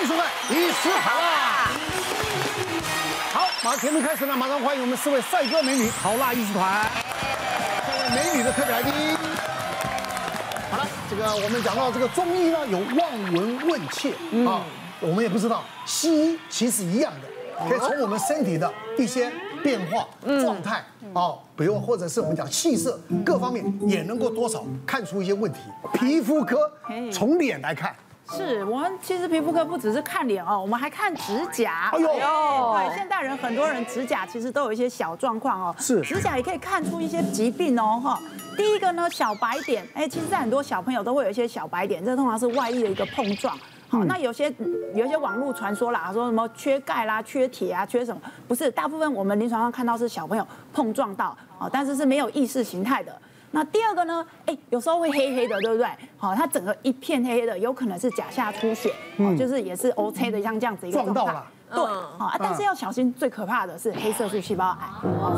欢迎收看《医师好辣》。好，马上节目开始了，马上欢迎我们四位帅哥美女好辣艺术团，三位美女的特别来宾。好了，这个我们讲到这个中医呢，有望闻问切啊，我们也不知道西医其实一样的，可以从我们身体的一些变化状态啊，比如或者是我们讲气色各方面，也能够多少看出一些问题。皮肤科从脸来看。是我们其实皮肤科不只是看脸哦，我们还看指甲。哎呦，对，现代人很多人指甲其实都有一些小状况哦。是，指甲也可以看出一些疾病哦哈。第一个呢，小白点，哎，其实在很多小朋友都会有一些小白点，这通常是外溢的一个碰撞。好，那有些有一些网络传说啦，说什么缺钙啦、缺铁啊、缺什么？不是，大部分我们临床上看到是小朋友碰撞到，哦，但是是没有意识形态的。那第二个呢？哎，有时候会黑黑的，对不对？好，它整个一片黑黑的，有可能是甲下出血，嗯，就是也是 OK 的，像这样子一个状态。撞到了。对，好，但是要小心，最可怕的是黑色素细胞癌，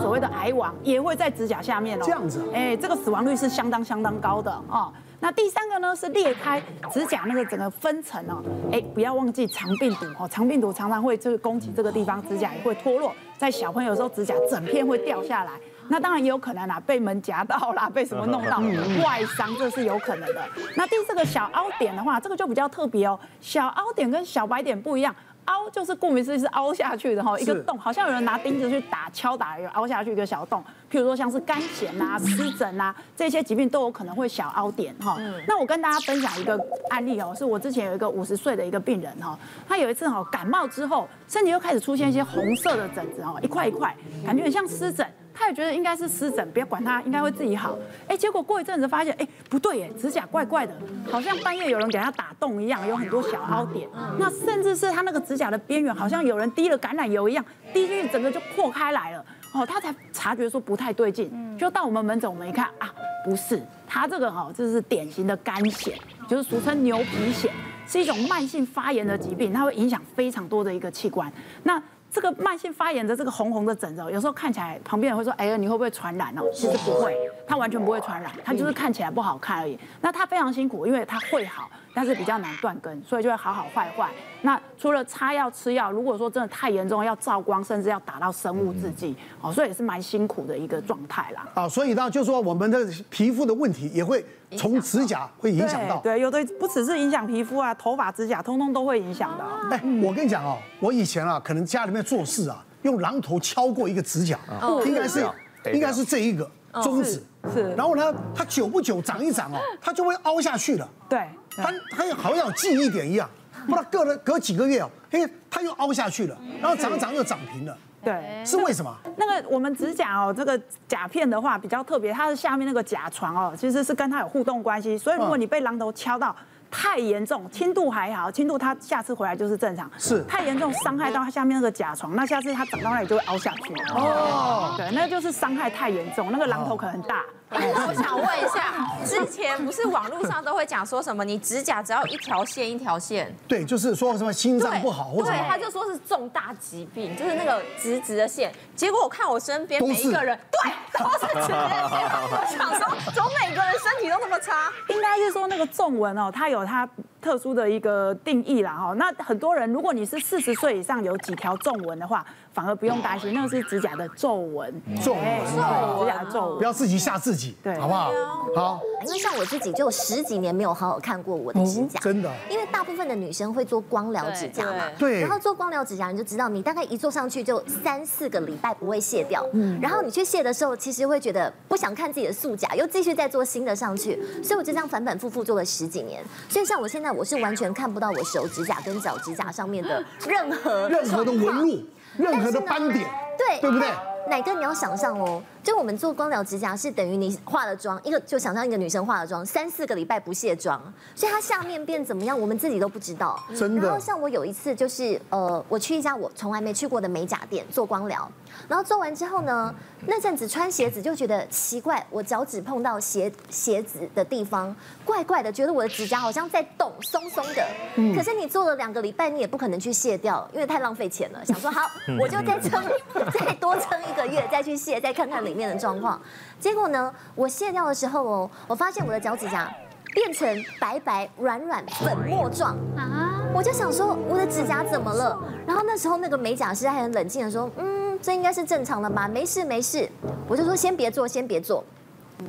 所谓的癌王也会在指甲下面哦。这样子。哎，这个死亡率是相当相当高的哦。那第三个呢是裂开指甲那个整个分层哦。哎，不要忘记肠病毒哦，肠病毒常常会就是攻击这个地方，指甲也会脱落，在小朋友的时候指甲整片会掉下来。那当然也有可能啦，被门夹到啦，被什么弄到外伤，这是有可能的。那第四个小凹点的话，这个就比较特别哦。小凹点跟小白点不一样，凹就是顾名思义是凹下去的哈，一个洞，好像有人拿钉子去打敲打，有凹下去一个小洞。譬如说像是肝炎啊、湿疹啊这些疾病都有可能会小凹点哈。那我跟大家分享一个案例哦，是我之前有一个五十岁的一个病人哈，他有一次哈感冒之后，身体又开始出现一些红色的疹子哈，一块一块，感觉很像湿疹。他也觉得应该是湿疹，不要管它，应该会自己好。哎，结果过一阵子发现，哎，不对耶，指甲怪怪的，好像半夜有人给他打洞一样，有很多小凹点。那甚至是他那个指甲的边缘，好像有人滴了橄榄油一样，滴进去整个就破开来了。哦，他才察觉说不太对劲，就到我们门诊，我们一看啊，不是，他这个哈，这是典型的肝癣，就是俗称牛皮癣，是一种慢性发炎的疾病，它会影响非常多的一个器官。那这个慢性发炎的这个红红的疹子，有时候看起来旁边人会说：“哎呀，你会不会传染哦？”其实不会，它完全不会传染，它就是看起来不好看而已。那它非常辛苦，因为它会好，但是比较难断根，所以就会好好坏坏。那除了擦药吃药，如果说真的太严重，要照光，甚至要打到生物制剂，哦，所以也是蛮辛苦的一个状态啦。啊，所以呢，就是说我们的皮肤的问题也会从指甲会影响到。对，有的不只是影响皮肤啊，头发、指甲通通都会影响的。哎，我跟你讲哦，我以前啊，可能家里面做事啊，用榔头敲过一个指甲，应该是应该是这一个中指，是。然后呢，它久不久长一长哦，它就会凹下去了。对，它它好像有记忆点一样。不知道隔了隔几个月哦，嘿，它又凹下去了，然后长长又长平了，对，是为什么？那个我们指甲哦，这个甲片的话比较特别，它的下面那个甲床哦，其实是跟它有互动关系，所以如果你被榔头敲到。太严重，轻度还好，轻度它下次回来就是正常。是太严重，伤害到它下面那个甲床，那下次它长到那里就会凹下去。哦，对，那就是伤害太严重，那个榔头可能大。我想问一下，之前不是网络上都会讲说什么，你指甲只要一条线一条线？对，就是说什么心脏不好或者。对，他就说是重大疾病，就是那个直直的线。结果我看我身边每一个人，对，都是直的线。我想说，怎么每个人身体都那么差？应该是说那个皱纹哦，它有。它特殊的一个定义啦，哈，那很多人，如果你是四十岁以上有几条皱纹的话，反而不用担心，那个是指甲的皱纹，皱纹，指甲的皱纹，不要自己吓自己，对，好不好？好，因为像我自己就十几年没有好好看过我的指甲，真的，因为大部分的女生会做光疗指甲嘛，对，然后做光疗指甲你就知道，你大概一做上去就三四个礼拜不会卸掉，嗯，然后你去卸的时候，其实会觉得不想看自己的素甲，又继续再做新的上去，所以我就这样反反复复做了十几年，所以像我现在。我是完全看不到我手指甲跟脚指甲上面的任何任何的纹路，任何的斑点，对，对不对？奶哥，你要想象哦，就我们做光疗指甲是等于你化了妆，一个就想象一个女生化了妆，三四个礼拜不卸妆，所以她下面变怎么样，我们自己都不知道。真的。然后像我有一次就是呃，我去一家我从来没去过的美甲店做光疗，然后做完之后呢，那阵子穿鞋子就觉得奇怪，我脚趾碰到鞋鞋子的地方怪怪的，觉得我的指甲好像在动，松松的。嗯。可是你做了两个礼拜，你也不可能去卸掉，因为太浪费钱了。想说好，我就再撑，再多撑一。一个月再去卸，再看看里面的状况。结果呢，我卸掉的时候哦，我发现我的脚趾甲变成白白软软粉末状啊。我就想说我的指甲怎么了？然后那时候那个美甲师还很冷静的说，嗯，这应该是正常的吧，没事没事。我就说先别做，先别做。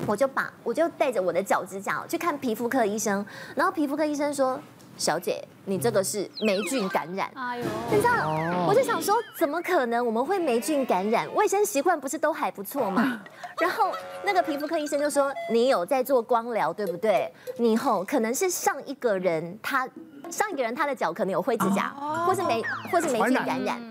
我就把我就带着我的脚趾甲去看皮肤科医生，然后皮肤科医生说。小姐，你这个是霉菌感染。哎呦，你知道，我就想说，怎么可能我们会霉菌感染？卫生习惯不是都还不错吗？然后那个皮肤科医生就说，你有在做光疗，对不对？你以后可能是上一个人他上一个人他的脚可能有灰指甲，或是霉或是霉菌感染。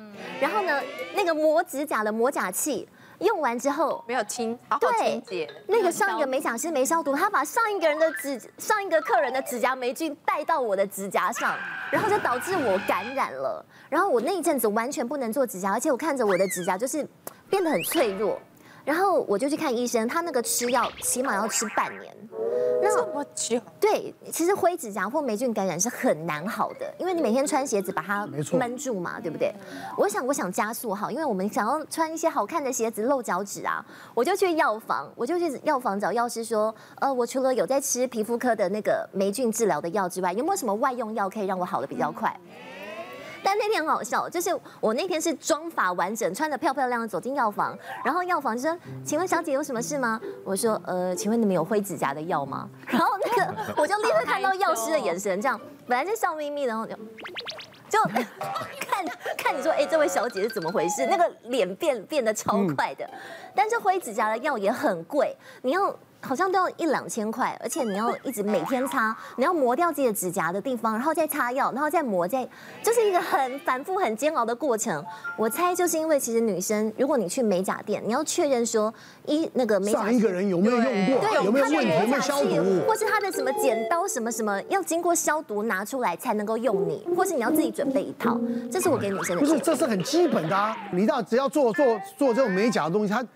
然后呢，那个磨指甲的磨甲器。用完之后没有清，好好清洁。那个上一个美甲师没消毒，他把上一个人的指上一个客人的指甲霉菌带到我的指甲上，然后就导致我感染了。然后我那一阵子完全不能做指甲，而且我看着我的指甲就是变得很脆弱。然后我就去看医生，他那个吃药起码要吃半年。那么久，对，其实灰指甲或霉菌感染是很难好的，因为你每天穿鞋子把它闷住嘛，对不对？我想，我想加速好，因为我们想要穿一些好看的鞋子露脚趾啊，我就去药房，我就去药房找药师说，呃，我除了有在吃皮肤科的那个霉菌治疗的药之外，有没有什么外用药可以让我好的比较快？但那天很好笑，就是我那天是妆发完整，穿得漂漂亮亮走进药房，然后药房就说：“请问小姐有什么事吗？”我说：“呃，请问你们有灰指甲的药吗？”然后那个我就立刻看到药师的眼神，这样本来就笑眯眯，然后就就看看你说：“哎，这位小姐是怎么回事？”那个脸变变得超快的，但是灰指甲的药也很贵，你要。好像都要一两千块，而且你要一直每天擦，你要磨掉自己的指甲的地方，然后再擦药，然后再磨，再就是一个很反复、很煎熬的过程。我猜就是因为其实女生，如果你去美甲店，你要确认说一那个美甲上一个人有没有用过，对有没有问题，有没有消毒，或是他的什么剪刀什么什么要经过消毒拿出来才能够用你，或是你要自己准备一套。这是我给女生的。不是，这是很基本的啊！你知道，只要做做做这种美甲的东西，它。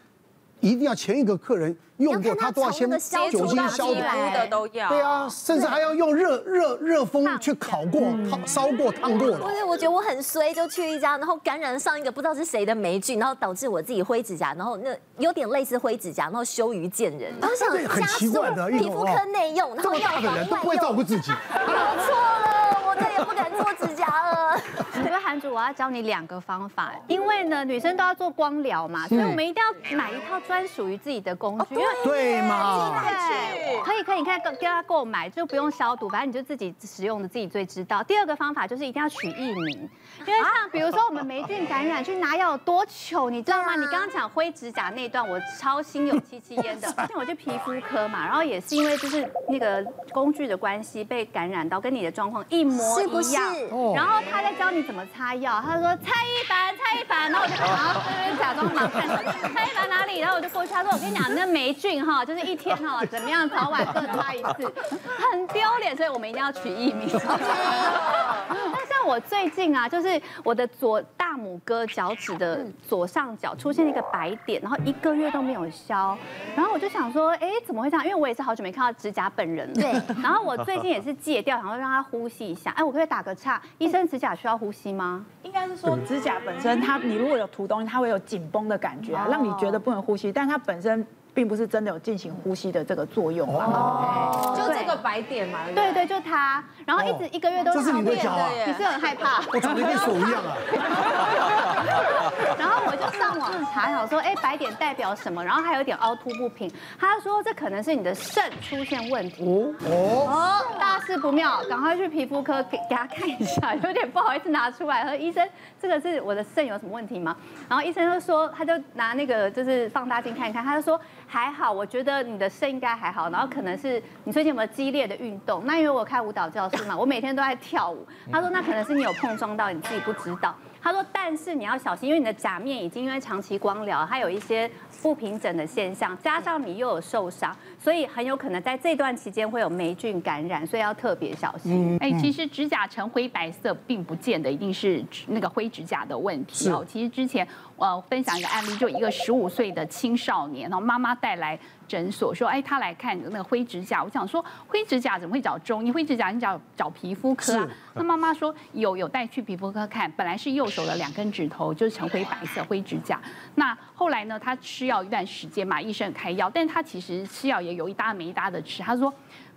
一定要前一个客人用过，他都要先酒精消毒的都要。对啊，甚至还要用热热热风去烤过、烫烧过、烫过的。不是，我觉得我很衰，就去一家，然后感染上一个不知道是谁的霉菌，然后导致我自己灰指甲，然后那有点类似灰指甲，然后羞于见人。我想很奇怪的，皮肤科内用，然后药房外用。这么大的人都不会照顾自己。我错了，我再也不敢做指甲了。我觉得韩主，我要教你两个方法，因为呢，女生都要做光疗嘛，所以我们一定要买一套专属于自己的工具，因为对嘛，对，可以可以，你看跟跟他购买就不用消毒，反正你就自己使用的自己最知道。第二个方法就是一定要取艺名，因为像比如说我们霉菌感染去拿药有多糗，你知道吗？你刚刚讲灰指甲那段，我超心有戚戚焉的。像我去皮肤科嘛，然后也是因为就是那个工具的关系被感染到，跟你的状况一模一样。然后他在教你。怎么擦药？他说蔡一凡，蔡一凡，然后我就然后这边假装忙看蔡一凡哪里？然后我就过去，他说我跟你讲，那霉菌哈，就是一天哈怎么样，早晚各擦一次，很丢脸，所以我们一定要取艺名。我最近啊，就是我的左大拇哥脚趾的左上角出现一个白点，然后一个月都没有消，然后我就想说，哎，怎么会这样？因为我也是好久没看到指甲本人了。对。然后我最近也是戒掉，然后让他呼吸一下。哎，我可以打个岔，医生指甲需要呼吸吗？应该是说指甲本身，它你如果有涂东西，它会有紧绷的感觉，让你觉得不能呼吸，但它本身。并不是真的有进行呼吸的这个作用哦，就这个白点嘛。对对，就它，然后一直一个月都是这是你的脚啊？你是很害怕？我长得跟手一样啊。然后我就上网查，想说，哎，白点代表什么？然后还有点凹凸不平。他说这可能是你的肾出现问题。哦哦，大事不妙，赶快去皮肤科给给他看一下。有点不好意思拿出来，说医生，这个是我的肾有什么问题吗？然后医生就说，他就拿那个就是放大镜看一看，他就说。还好，我觉得你的肾应该还好，然后可能是你最近有没有激烈的运动？那因为我开舞蹈教室嘛，我每天都在跳舞。他说那可能是你有碰撞到，你自己不知道。他说但是你要小心，因为你的甲面已经因为长期光疗，它有一些不平整的现象，加上你又有受伤，所以很有可能在这段期间会有霉菌感染，所以要特别小心。哎，其实指甲呈灰白色，并不见得一定是那个灰指甲的问题哦。其实之前。呃，分享一个案例，就一个十五岁的青少年，然后妈妈带来诊所说，哎，他来看那个灰指甲。我想说，灰指甲怎么会找中医？灰指甲你找找皮肤科啊？那妈妈说有有带去皮肤科看，本来是右手的两根指头就是呈灰白色灰指甲。那后来呢，他吃药一段时间嘛，医生开药，但是他其实吃药也有一搭没一搭的吃。他说。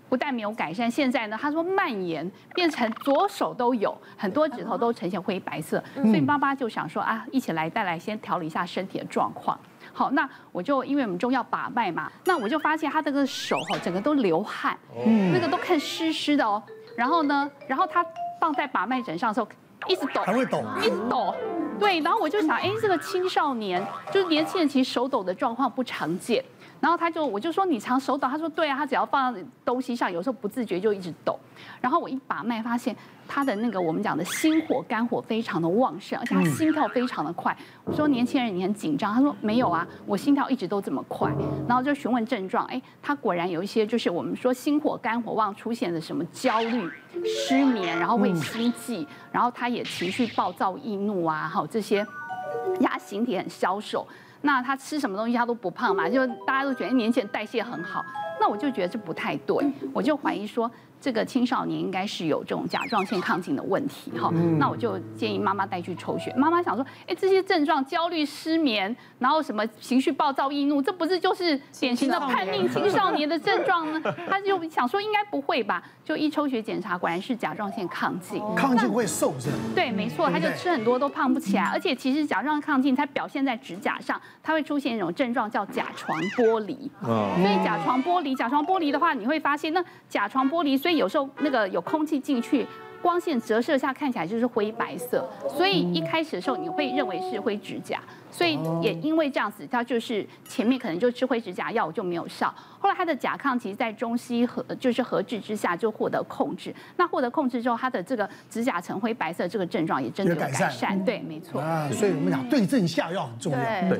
不但没有改善，现在呢，他说蔓延变成左手都有很多指头都呈现灰白色，所以妈妈就想说啊，一起来带来先调理一下身体的状况。好，那我就因为我们中药把脉嘛，那我就发现他这个手哈，整个都流汗，那个都看湿湿的哦。然后呢，然后他放在把脉枕上的时候，一直抖，还会抖，一直抖。对，然后我就想，哎，这个青少年就是年轻人，其实手抖的状况不常见。然后他就，我就说你常手抖，他说对啊，他只要放在东西上，有时候不自觉就一直抖。然后我一把脉发现他的那个我们讲的心火肝火非常的旺盛，而且他心跳非常的快。我说年轻人你很紧张，他说没有啊，我心跳一直都这么快。然后就询问症状，哎，他果然有一些就是我们说心火肝火旺出现的什么焦虑、失眠，然后会心悸，然后他也情绪暴躁易怒啊，还有这些，压形体很消瘦。那他吃什么东西他都不胖嘛，就大家都觉得年轻人代谢很好，那我就觉得这不太对，我就怀疑说。这个青少年应该是有这种甲状腺亢进的问题哈，那我就建议妈妈带去抽血。妈妈想说，哎，这些症状焦虑、失眠，然后什么情绪暴躁易怒，这不是就是典型的叛逆青少年的症状呢？他就想说应该不会吧，就一抽血检查，果然是甲状腺亢进。亢进会瘦是吧？对，没错，他就吃很多都胖不起来，而且其实甲状腺亢进它表现在指甲上，它会出现一种症状叫甲床剥离。所以甲床剥离，甲床剥离的话，你会发现那甲床剥离所以有时候那个有空气进去，光线折射下看起来就是灰白色，所以一开始的时候你会认为是灰指甲，所以也因为这样子，它就是前面可能就吃灰指甲药就没有效，后来它的甲亢其实在中西合就是合治之下就获得控制，那获得控制之后，它的这个指甲呈灰白色这个症状也真的有改善，对，没错。啊，所以我们讲对症下药很重要。对。